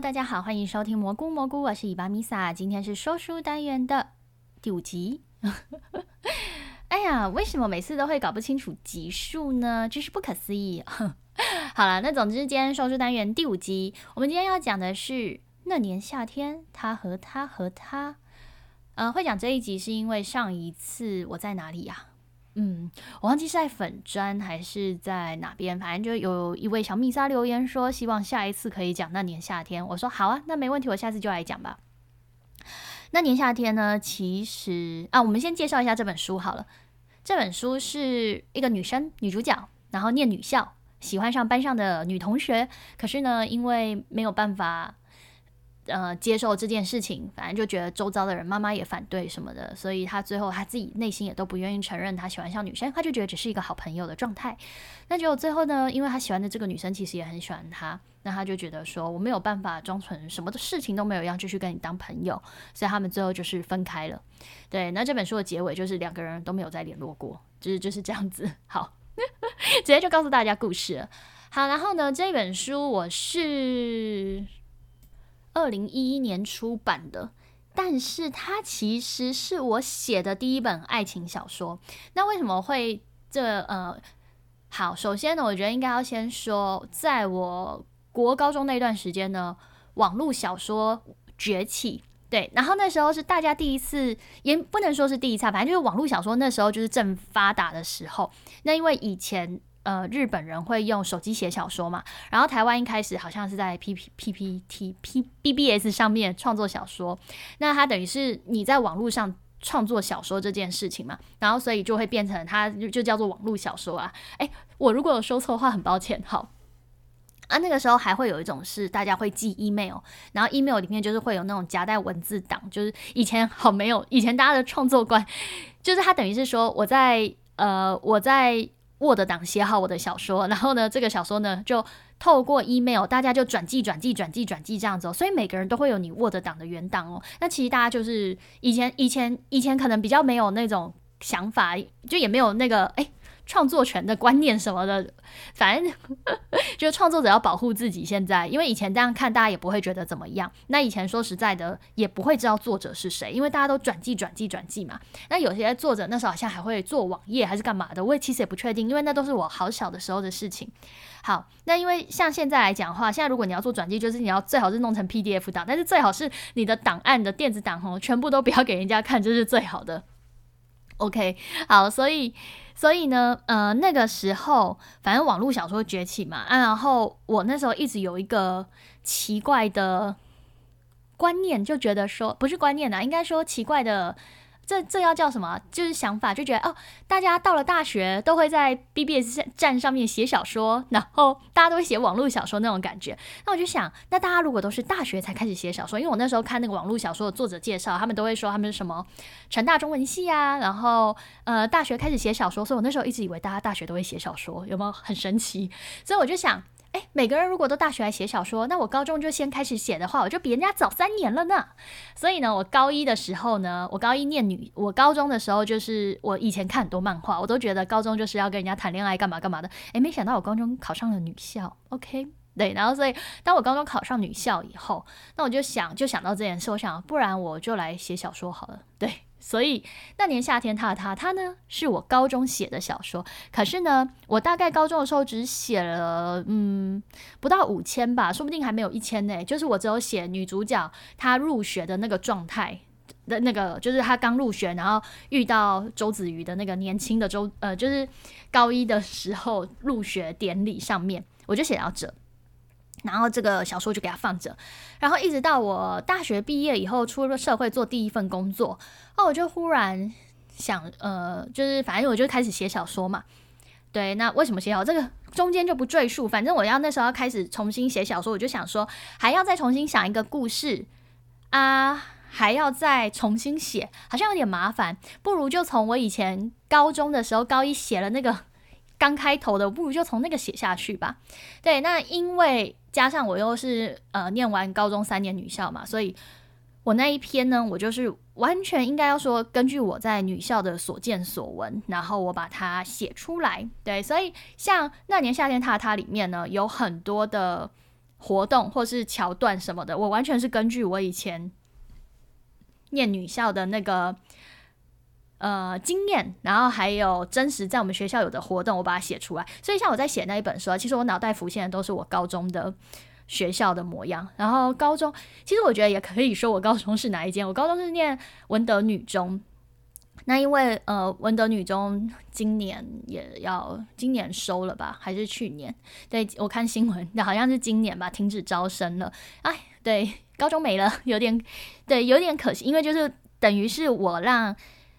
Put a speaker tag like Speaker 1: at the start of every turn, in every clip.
Speaker 1: 大家好，欢迎收听蘑菇蘑菇，我是伊巴米萨，今天是说书单元的第五集。哎呀，为什么每次都会搞不清楚集数呢？真是不可思议。好了，那总之今天说书单元第五集，我们今天要讲的是那年夏天，他和他和他。呃，会讲这一集是因为上一次我在哪里呀？嗯，我忘记是在粉砖还是在哪边，反正就有一位小蜜莎留言说，希望下一次可以讲那年夏天。我说好啊，那没问题，我下次就来讲吧。那年夏天呢，其实啊，我们先介绍一下这本书好了。这本书是一个女生女主角，然后念女校，喜欢上班上的女同学，可是呢，因为没有办法。呃，接受这件事情，反正就觉得周遭的人，妈妈也反对什么的，所以他最后他自己内心也都不愿意承认他喜欢上女生，他就觉得只是一个好朋友的状态。那结果最后呢，因为他喜欢的这个女生其实也很喜欢他，那他就觉得说我没有办法装成什么的事情都没有一样，继续跟你当朋友，所以他们最后就是分开了。对，那这本书的结尾就是两个人都没有再联络过，就是就是这样子。好，直接就告诉大家故事。好，然后呢，这本书我是。二零一一年出版的，但是它其实是我写的第一本爱情小说。那为什么会这呃好？首先呢，我觉得应该要先说，在我国高中那段时间呢，网络小说崛起，对，然后那时候是大家第一次，也不能说是第一次，反正就是网络小说那时候就是正发达的时候。那因为以前。呃，日本人会用手机写小说嘛？然后台湾一开始好像是在 P P P P T P B B S 上面创作小说，那它等于是你在网络上创作小说这件事情嘛？然后所以就会变成它就叫做网络小说啊。诶，我如果有说错的话，很抱歉。好啊，那个时候还会有一种是大家会寄 email，然后 email 里面就是会有那种夹带文字档，就是以前好没有，以前大家的创作观就是它等于是说我在呃我在。Word 档写好我的小说，然后呢，这个小说呢就透过 email，大家就转寄、转寄、转寄、转寄这样子哦，所以每个人都会有你 Word 档的原档哦。那其实大家就是以前、以前、以前可能比较没有那种想法，就也没有那个哎。创作权的观念什么的，反正 就是创作者要保护自己。现在，因为以前这样看，大家也不会觉得怎么样。那以前说实在的，也不会知道作者是谁，因为大家都转寄、转寄、转寄嘛。那有些作者那时候好像还会做网页还是干嘛的，我也其实也不确定，因为那都是我好小的时候的事情。好，那因为像现在来讲的话，现在如果你要做转寄，就是你要最好是弄成 PDF 档，但是最好是你的档案的电子档哦，全部都不要给人家看，这是最好的。OK，好，所以。所以呢，呃，那个时候反正网络小说崛起嘛，啊，然后我那时候一直有一个奇怪的观念，就觉得说不是观念啦，应该说奇怪的。这这要叫什么？就是想法，就觉得哦，大家到了大学都会在 BBS 站上面写小说，然后大家都会写网络小说那种感觉。那我就想，那大家如果都是大学才开始写小说，因为我那时候看那个网络小说的作者介绍，他们都会说他们是什么成大中文系啊，然后呃大学开始写小说，所以我那时候一直以为大家大学都会写小说，有没有很神奇？所以我就想。哎，每个人如果都大学来写小说，那我高中就先开始写的话，我就比人家早三年了呢。所以呢，我高一的时候呢，我高一念女，我高中的时候就是我以前看很多漫画，我都觉得高中就是要跟人家谈恋爱干嘛干嘛的。哎，没想到我高中考上了女校，OK，对，然后所以当我高中考上女校以后，那我就想就想到这件事，我想不然我就来写小说好了，对。所以那年夏天，他他他呢，是我高中写的小说。可是呢，我大概高中的时候只写了嗯不到五千吧，说不定还没有一千呢。就是我只有写女主角她入学的那个状态的那个，就是她刚入学，然后遇到周子瑜的那个年轻的周呃，就是高一的时候入学典礼上面，我就写到这。然后这个小说就给他放着，然后一直到我大学毕业以后，出了社会做第一份工作，哦，我就忽然想，呃，就是反正我就开始写小说嘛。对，那为什么写好这个中间就不赘述，反正我要那时候要开始重新写小说，我就想说还要再重新想一个故事啊，还要再重新写，好像有点麻烦，不如就从我以前高中的时候高一写了那个刚开头的，不如就从那个写下去吧。对，那因为。加上我又是呃念完高中三年女校嘛，所以我那一篇呢，我就是完全应该要说根据我在女校的所见所闻，然后我把它写出来。对，所以像那年夏天，他他里面呢有很多的活动或是桥段什么的，我完全是根据我以前念女校的那个呃经验，然后还有真实在我们学校有的活动，我把它写出来。所以像我在写那一本书，其实我脑袋浮现的都是我高中的学校的模样。然后高中，其实我觉得也可以说我高中是哪一间？我高中是念文德女中。那因为呃文德女中今年也要今年收了吧，还是去年？对我看新闻，那好像是今年吧，停止招生了。哎，对，高中没了，有点对，有点可惜，因为就是等于是我让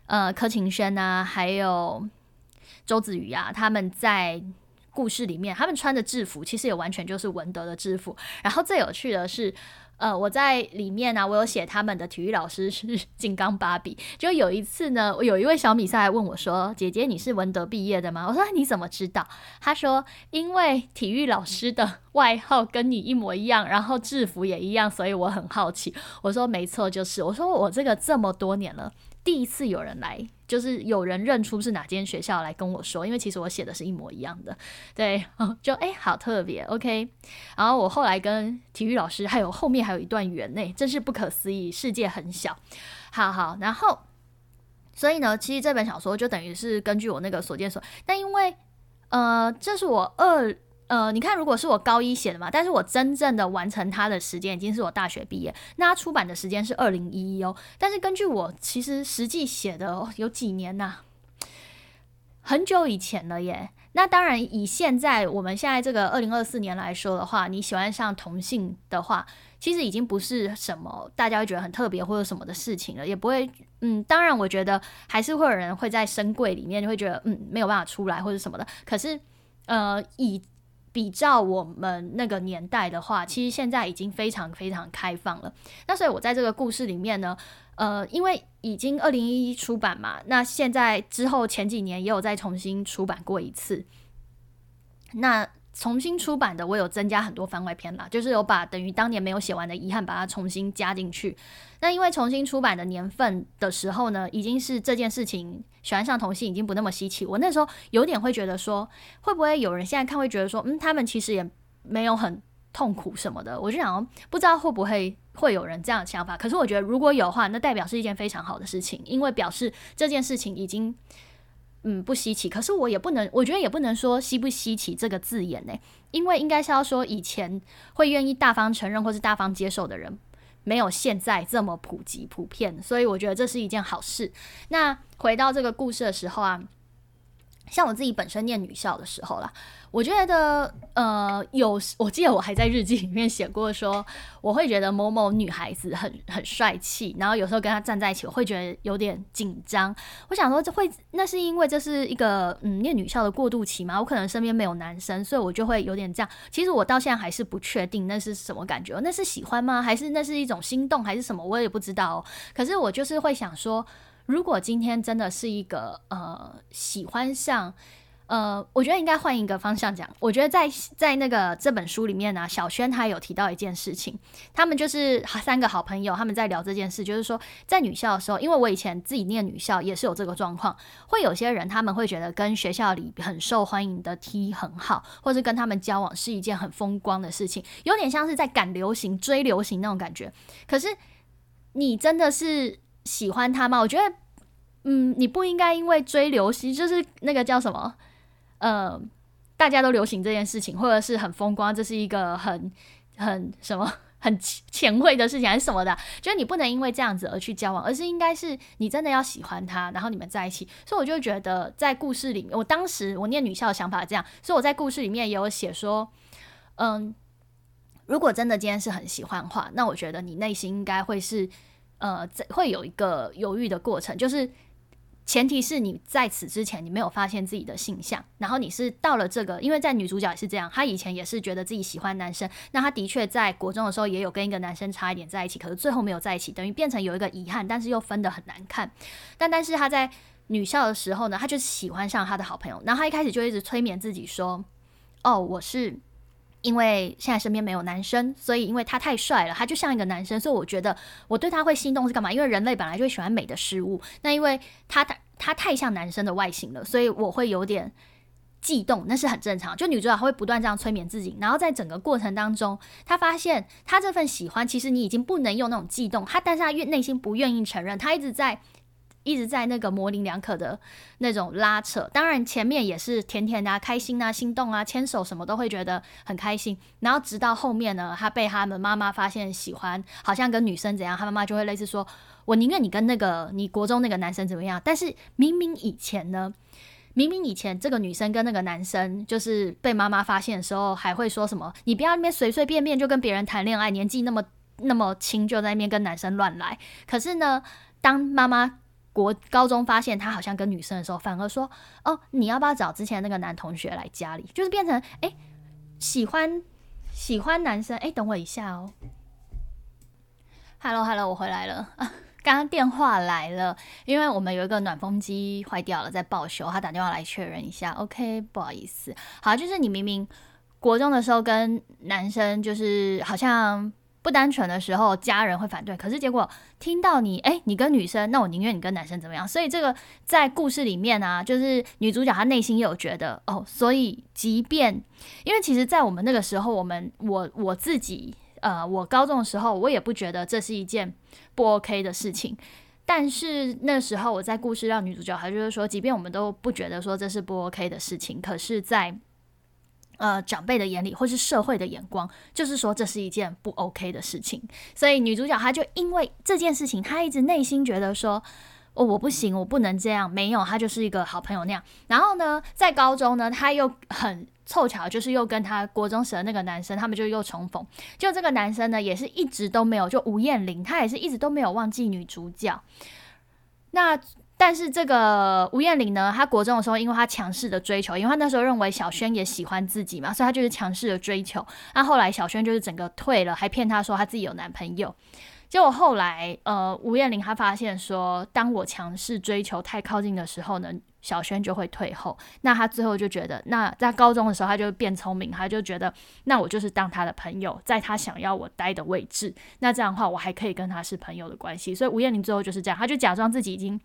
Speaker 1: 呃柯晴轩啊，还有周子瑜啊，他们在故事里面，他们穿的制服其实也完全就是文德的制服。然后最有趣的是。呃，我在里面呢，我有写他们的体育老师是 金刚芭比。就有一次呢，我有一位小米赛来问我说：“姐姐，你是文德毕业的吗？”我说：“你怎么知道？”他说：“因为体育老师的外号跟你一模一样，然后制服也一样，所以我很好奇。”我说：“没错，就是。”我说：“我这个这么多年了。”第一次有人来，就是有人认出是哪间学校来跟我说，因为其实我写的是一模一样的，对，就哎，好特别，OK。然后我后来跟体育老师还有后面还有一段缘呢，真是不可思议，世界很小，好好。然后，所以呢，其实这本小说就等于是根据我那个所见所，但因为呃，这是我二。呃，你看，如果是我高一写的嘛，但是我真正的完成它的时间已经是我大学毕业，那它出版的时间是二零一一哦。但是根据我其实实际写的有几年呐，很久以前了耶。那当然，以现在我们现在这个二零二四年来说的话，你喜欢上同性的话，其实已经不是什么大家会觉得很特别或者什么的事情了，也不会，嗯，当然我觉得还是会有人会在深柜里面就会觉得，嗯，没有办法出来或者什么的。可是，呃，以比照我们那个年代的话，其实现在已经非常非常开放了。那所以我在这个故事里面呢，呃，因为已经二零一一出版嘛，那现在之后前几年也有再重新出版过一次。那重新出版的，我有增加很多番外篇啦，就是有把等于当年没有写完的遗憾，把它重新加进去。那因为重新出版的年份的时候呢，已经是这件事情喜欢上同性已经不那么稀奇。我那时候有点会觉得说，会不会有人现在看会觉得说，嗯，他们其实也没有很痛苦什么的。我就想，不知道会不会会有人这样的想法。可是我觉得，如果有的话，那代表是一件非常好的事情，因为表示这件事情已经。嗯，不稀奇，可是我也不能，我觉得也不能说稀不稀奇这个字眼呢，因为应该是要说以前会愿意大方承认或是大方接受的人，没有现在这么普及普遍，所以我觉得这是一件好事。那回到这个故事的时候啊。像我自己本身念女校的时候啦，我觉得呃有，我记得我还在日记里面写过说，我会觉得某某女孩子很很帅气，然后有时候跟她站在一起，我会觉得有点紧张。我想说这会，那是因为这是一个嗯念女校的过渡期嘛，我可能身边没有男生，所以我就会有点这样。其实我到现在还是不确定那是什么感觉，那是喜欢吗？还是那是一种心动，还是什么？我也不知道。可是我就是会想说。如果今天真的是一个呃喜欢上，呃，我觉得应该换一个方向讲。我觉得在在那个这本书里面呢，小轩他有提到一件事情，他们就是三个好朋友，他们在聊这件事，就是说在女校的时候，因为我以前自己念女校也是有这个状况，会有些人他们会觉得跟学校里很受欢迎的 T 很好，或者跟他们交往是一件很风光的事情，有点像是在赶流行、追流行那种感觉。可是你真的是。喜欢他吗？我觉得，嗯，你不应该因为追流行，就是那个叫什么，呃，大家都流行这件事情，或者是很风光，这是一个很很什么很前卫的事情，还是什么的？就是你不能因为这样子而去交往，而是应该是你真的要喜欢他，然后你们在一起。所以我就觉得，在故事里面，我当时我念女校的想法这样，所以我在故事里面也有写说，嗯，如果真的今天是很喜欢的话，那我觉得你内心应该会是。呃，会有一个犹豫的过程，就是前提是你在此之前你没有发现自己的性向，然后你是到了这个，因为在女主角也是这样，她以前也是觉得自己喜欢男生，那她的确在国中的时候也有跟一个男生差一点在一起，可是最后没有在一起，等于变成有一个遗憾，但是又分得很难看。但但是她在女校的时候呢，她就喜欢上她的好朋友，然后她一开始就一直催眠自己说：“哦，我是。”因为现在身边没有男生，所以因为他太帅了，他就像一个男生，所以我觉得我对他会心动是干嘛？因为人类本来就喜欢美的事物。那因为他他他太像男生的外形了，所以我会有点悸动，那是很正常。就女主角她会不断这样催眠自己，然后在整个过程当中，她发现她这份喜欢，其实你已经不能用那种悸动，她但是她愿内心不愿意承认，她一直在一直在那个模棱两可的那种拉扯。当然前面也是甜甜的、开心啊、心动啊、牵手什么都会觉得很开心。然后直到后面呢，她被他们妈妈发现喜欢，好像跟女生怎样，她妈妈就会类似说：“我宁愿你跟那个你国中那个男生怎么样。”但是明明以前呢？明明以前这个女生跟那个男生就是被妈妈发现的时候，还会说什么？你不要那边随随便便就跟别人谈恋爱，年纪那么那么轻就在那边跟男生乱来。可是呢，当妈妈国高中发现他好像跟女生的时候，反而说：“哦，你要不要找之前那个男同学来家里？”就是变成哎，喜欢喜欢男生。哎，等我一下哦。Hello，Hello，我回来了啊。刚刚电话来了，因为我们有一个暖风机坏掉了，在报修，他打电话来确认一下。OK，不好意思。好，就是你明明国中的时候跟男生就是好像不单纯的时候，家人会反对，可是结果听到你哎，你跟女生，那我宁愿你跟男生怎么样？所以这个在故事里面啊，就是女主角她内心有觉得哦，所以即便因为其实，在我们那个时候，我们我我自己。呃，我高中的时候，我也不觉得这是一件不 OK 的事情。但是那时候我在故事让女主角，她就是说，即便我们都不觉得说这是不 OK 的事情，可是，在呃长辈的眼里，或是社会的眼光，就是说这是一件不 OK 的事情。所以女主角她就因为这件事情，她一直内心觉得说，哦，我不行，我不能这样。没有，她就是一个好朋友那样。然后呢，在高中呢，她又很。凑巧就是又跟他国中时的那个男生，他们就又重逢。就这个男生呢，也是一直都没有，就吴彦玲，他也是一直都没有忘记女主角。那但是这个吴彦玲呢，他国中的时候，因为他强势的追求，因为他那时候认为小轩也喜欢自己嘛，所以他就是强势的追求。那后来小轩就是整个退了，还骗他说他自己有男朋友。结果后来，呃，吴彦玲她发现说，当我强势追求太靠近的时候呢。小轩就会退后，那他最后就觉得，那在高中的时候他就变聪明，他就觉得，那我就是当他的朋友，在他想要我待的位置，那这样的话我还可以跟他是朋友的关系。所以吴彦玲最后就是这样，他就假装自己已经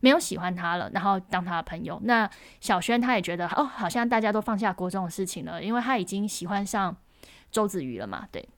Speaker 1: 没有喜欢他了，然后当他的朋友。那小轩他也觉得，哦，好像大家都放下国中的事情了，因为他已经喜欢上周子瑜了嘛，对。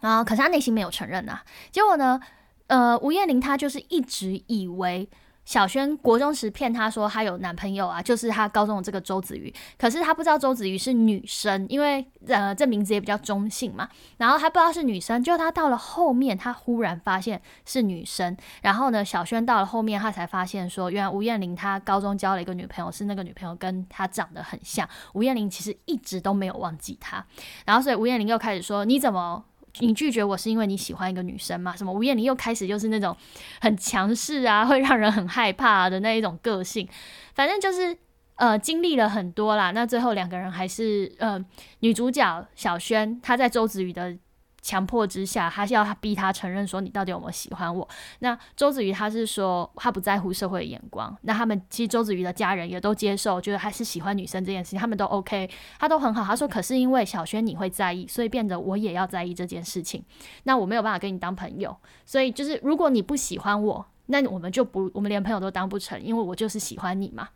Speaker 1: 啊，可是他内心没有承认啊。结果呢，呃，吴彦玲她就是一直以为。小轩国中时骗他说他有男朋友啊，就是他高中的这个周子瑜。可是他不知道周子瑜是女生，因为呃这名字也比较中性嘛。然后他不知道是女生，就他到了后面，他忽然发现是女生。然后呢，小轩到了后面，他才发现说，原来吴彦玲他高中交了一个女朋友，是那个女朋友跟他长得很像。吴彦玲其实一直都没有忘记他。然后所以吴彦玲又开始说，你怎么？你拒绝我是因为你喜欢一个女生吗？什么吴彦妮又开始就是那种很强势啊，会让人很害怕的那一种个性。反正就是呃经历了很多啦。那最后两个人还是呃女主角小轩她在周子瑜的。强迫之下，他是要他逼他承认说你到底有没有喜欢我？那周子瑜他是说他不在乎社会的眼光。那他们其实周子瑜的家人也都接受，觉得他是喜欢女生这件事情，他们都 OK，他都很好。他说可是因为小轩你会在意，所以变得我也要在意这件事情。那我没有办法跟你当朋友，所以就是如果你不喜欢我，那我们就不，我们连朋友都当不成，因为我就是喜欢你嘛。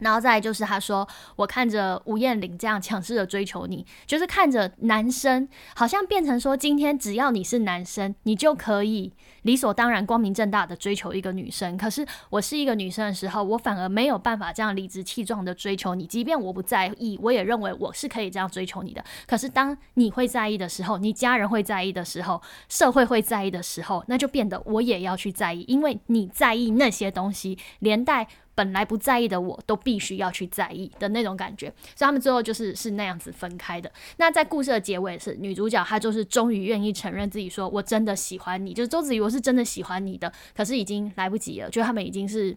Speaker 1: 然后再就是，他说：“我看着吴彦霖这样强势的追求你，就是看着男生好像变成说，今天只要你是男生，你就可以理所当然、光明正大的追求一个女生。可是我是一个女生的时候，我反而没有办法这样理直气壮的追求你。即便我不在意，我也认为我是可以这样追求你的。可是当你会在意的时候，你家人会在意的时候，社会会在意的时候，那就变得我也要去在意，因为你在意那些东西，连带。”本来不在意的我都必须要去在意的那种感觉，所以他们最后就是是那样子分开的。那在故事的结尾是女主角她就是终于愿意承认自己说我真的喜欢你，就是周子瑜我是真的喜欢你的，可是已经来不及了，就他们已经是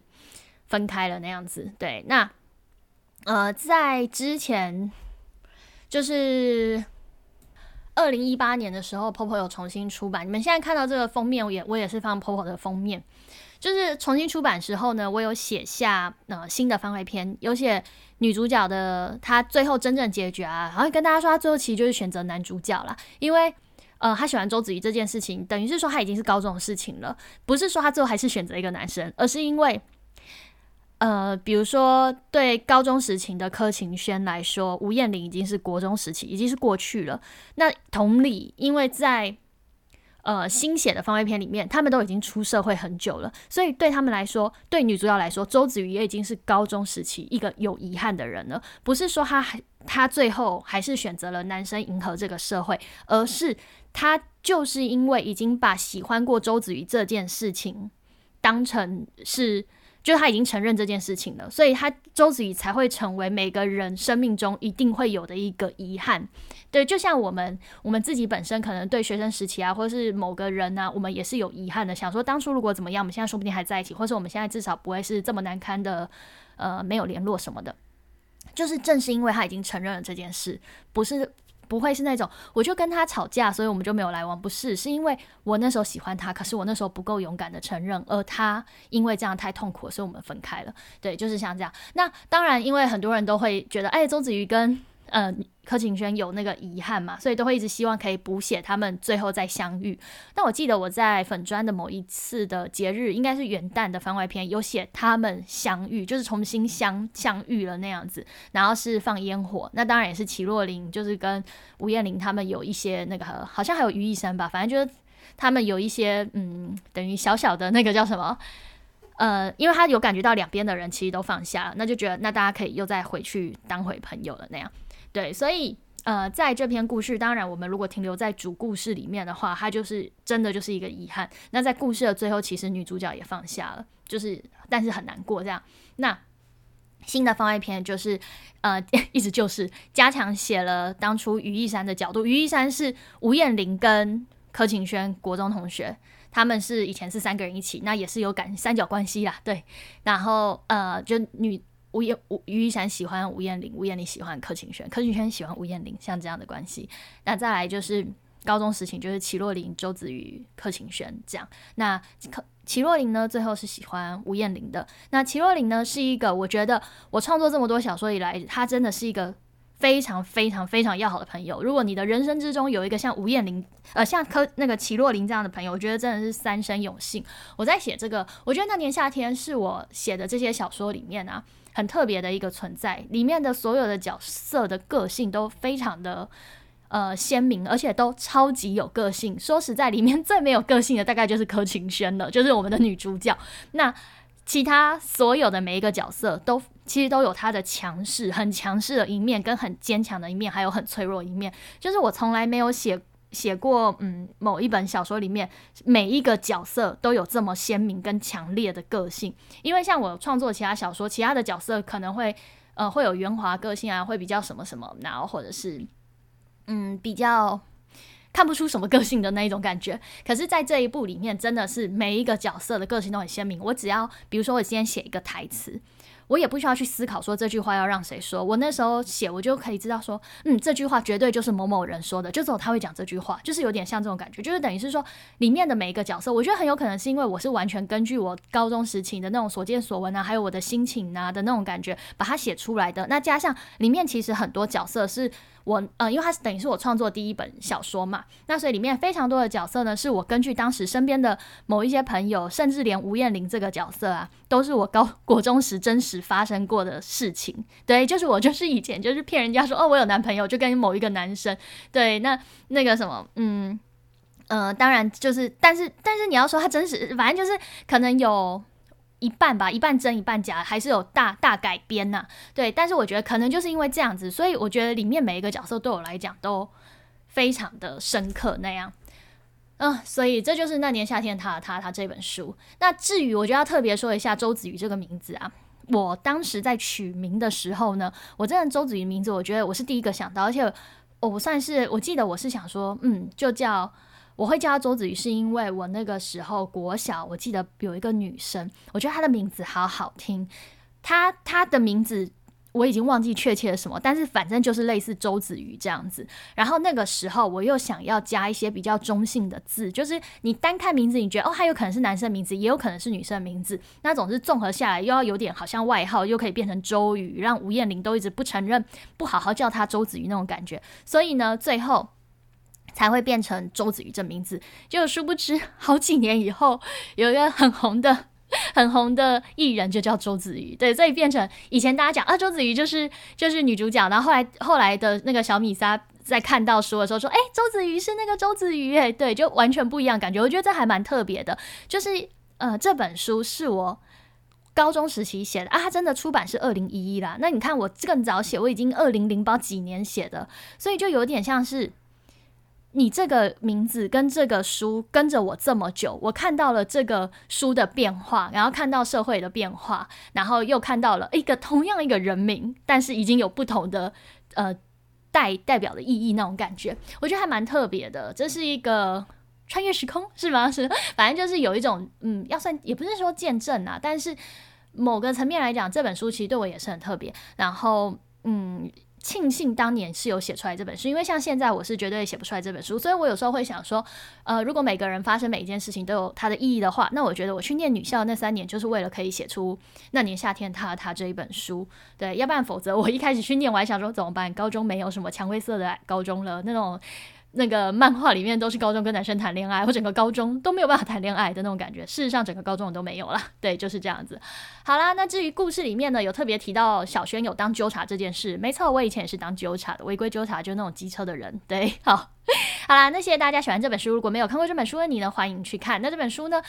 Speaker 1: 分开了那样子。对，那呃在之前就是二零一八年的时候，Popo 有重新出版，你们现在看到这个封面，我也我也是放 Popo 的封面。就是重新出版时候呢，我有写下呃新的番外篇，有写女主角的她最后真正结局啊，然后跟大家说她最后其实就是选择男主角了，因为呃她喜欢周子瑜这件事情，等于是说她已经是高中的事情了，不是说她最后还是选择一个男生，而是因为呃，比如说对高中时期的柯晴轩来说，吴彦玲已经是国中时期，已经是过去了。那同理，因为在呃新写的方位片里面，他们都已经出社会很久了，所以对他们来说，对女主角来说，周子瑜也已经是高中时期一个有遗憾的人了。不是说她还他最后还是选择了男生迎合这个社会，而是她就是因为已经把喜欢过周子瑜这件事情。当成是，就他已经承认这件事情了，所以他周子瑜才会成为每个人生命中一定会有的一个遗憾。对，就像我们我们自己本身可能对学生时期啊，或者是某个人啊，我们也是有遗憾的，想说当初如果怎么样，我们现在说不定还在一起，或者我们现在至少不会是这么难堪的，呃，没有联络什么的。就是正是因为他已经承认了这件事，不是。不会是那种，我就跟他吵架，所以我们就没有来往。不是，是因为我那时候喜欢他，可是我那时候不够勇敢的承认，而他因为这样太痛苦，所以我们分开了。对，就是像这样。那当然，因为很多人都会觉得，哎，周子瑜跟。呃，柯景轩有那个遗憾嘛，所以都会一直希望可以补写他们最后再相遇。但我记得我在粉砖的某一次的节日，应该是元旦的番外篇，有写他们相遇，就是重新相相遇了那样子。然后是放烟火，那当然也是齐若琳，就是跟吴彦玲他们有一些那个，好像还有于一山吧，反正就是他们有一些嗯，等于小小的那个叫什么？呃，因为他有感觉到两边的人其实都放下了，那就觉得那大家可以又再回去当回朋友了那样。对，所以呃，在这篇故事，当然我们如果停留在主故事里面的话，它就是真的就是一个遗憾。那在故事的最后，其实女主角也放下了，就是但是很难过这样。那新的番外篇就是呃，一直就是加强写了当初于一山的角度。于一山是吴彦霖跟柯晴轩国中同学，他们是以前是三个人一起，那也是有感三角关系啦。对，然后呃，就女。吴彦吴于一山喜欢吴彦玲，吴彦玲喜欢柯晴轩，柯晴轩喜欢吴彦玲，像这样的关系。那再来就是高中时期，就是齐若琳、周子瑜、柯晴轩这样。那柯齐若琳呢，最后是喜欢吴彦玲的。那齐若琳呢，是一个我觉得我创作这么多小说以来，她真的是一个非常非常非常要好的朋友。如果你的人生之中有一个像吴彦霖，呃，像柯那个齐若琳这样的朋友，我觉得真的是三生有幸。我在写这个，我觉得那年夏天是我写的这些小说里面啊。很特别的一个存在，里面的所有的角色的个性都非常的呃鲜明，而且都超级有个性。说实在，里面最没有个性的大概就是柯晴轩了，就是我们的女主角。那其他所有的每一个角色都其实都有他的强势、很强势的一面，跟很坚强的一面，还有很脆弱一面。就是我从来没有写。写过，嗯，某一本小说里面，每一个角色都有这么鲜明跟强烈的个性。因为像我创作其他小说，其他的角色可能会，呃，会有圆滑个性啊，会比较什么什么，然后或者是，嗯，比较看不出什么个性的那一种感觉。可是，在这一部里面，真的是每一个角色的个性都很鲜明。我只要，比如说，我今天写一个台词。我也不需要去思考说这句话要让谁说，我那时候写我就可以知道说，嗯，这句话绝对就是某某人说的，就只有他会讲这句话，就是有点像这种感觉，就是等于是说里面的每一个角色，我觉得很有可能是因为我是完全根据我高中时期的那种所见所闻啊，还有我的心情啊的那种感觉把它写出来的。那加上里面其实很多角色是。我呃，因为它是等于是我创作第一本小说嘛，那所以里面非常多的角色呢，是我根据当时身边的某一些朋友，甚至连吴彦霖这个角色啊，都是我高国中时真实发生过的事情。对，就是我 就是以前就是骗人家说哦，我有男朋友，就跟某一个男生。对，那那个什么，嗯呃，当然就是，但是但是你要说他真实，反正就是可能有。一半吧，一半真一半假，还是有大大改编呐。对，但是我觉得可能就是因为这样子，所以我觉得里面每一个角色对我来讲都非常的深刻那样。嗯，所以这就是那年夏天他他他这本书。那至于我就要特别说一下周子瑜这个名字啊，我当时在取名的时候呢，我真的周子瑜名字，我觉得我是第一个想到，而且我算是我记得我是想说，嗯，就叫。我会叫他周子瑜，是因为我那个时候国小，我记得有一个女生，我觉得她的名字好好听。她她的名字我已经忘记确切的什么，但是反正就是类似周子瑜这样子。然后那个时候我又想要加一些比较中性的字，就是你单看名字，你觉得哦，他有可能是男生名字，也有可能是女生名字。那总是综合下来，又要有点好像外号，又可以变成周瑜，让吴彦霖都一直不承认，不好好叫他周子瑜那种感觉。所以呢，最后。才会变成周子瑜这名字，就殊不知好几年以后，有一个很红的 很红的艺人就叫周子瑜，对，所以变成以前大家讲啊，周子瑜就是就是女主角，然后后来后来的那个小米莎在看到书的时候说，哎，周子瑜是那个周子瑜，哎，对，就完全不一样感觉，我觉得这还蛮特别的，就是呃，这本书是我高中时期写的啊，它真的出版是二零一一啦，那你看我更早写，我已经二零零八几年写的，所以就有点像是。你这个名字跟这个书跟着我这么久，我看到了这个书的变化，然后看到社会的变化，然后又看到了一个同样一个人名，但是已经有不同的呃代代表的意义那种感觉，我觉得还蛮特别的。这是一个穿越时空是吗？是，反正就是有一种嗯，要算也不是说见证啊，但是某个层面来讲，这本书其实对我也是很特别。然后嗯。庆幸当年是有写出来这本书，因为像现在我是绝对写不出来这本书，所以我有时候会想说，呃，如果每个人发生每一件事情都有它的意义的话，那我觉得我去念女校那三年就是为了可以写出那年夏天他他这一本书，对，要不然否则我一开始去念，我还想说怎么办？高中没有什么蔷薇色的高中了，那种。那个漫画里面都是高中跟男生谈恋爱，或整个高中都没有办法谈恋爱的那种感觉。事实上，整个高中都没有了。对，就是这样子。好啦，那至于故事里面呢，有特别提到小轩有当纠察这件事。没错，我以前也是当纠察的，违规纠察，就是那种机车的人。对，好，好啦，那谢谢大家喜欢这本书。如果没有看过这本书的你呢，欢迎去看。那这本书呢，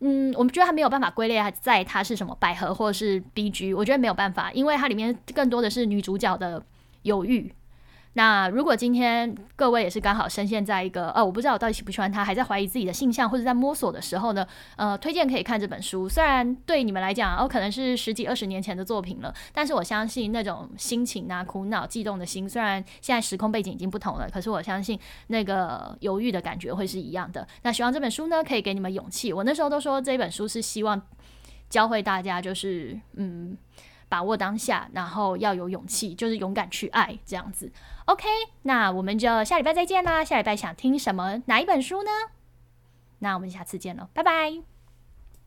Speaker 1: 嗯，我们觉得它没有办法归类在它是什么百合或者是 B G，我觉得没有办法，因为它里面更多的是女主角的犹豫。那如果今天各位也是刚好深陷在一个呃，我不知道我到底喜不喜欢他，还在怀疑自己的性向或者在摸索的时候呢，呃，推荐可以看这本书。虽然对你们来讲哦，可能是十几二十年前的作品了，但是我相信那种心情啊、苦恼、悸动的心，虽然现在时空背景已经不同了，可是我相信那个犹豫的感觉会是一样的。那希望这本书呢，可以给你们勇气。我那时候都说这本书是希望教会大家，就是嗯。把握当下，然后要有勇气，就是勇敢去爱这样子。OK，那我们就下礼拜再见啦。下礼拜想听什么哪一本书呢？那我们下次见喽，拜拜。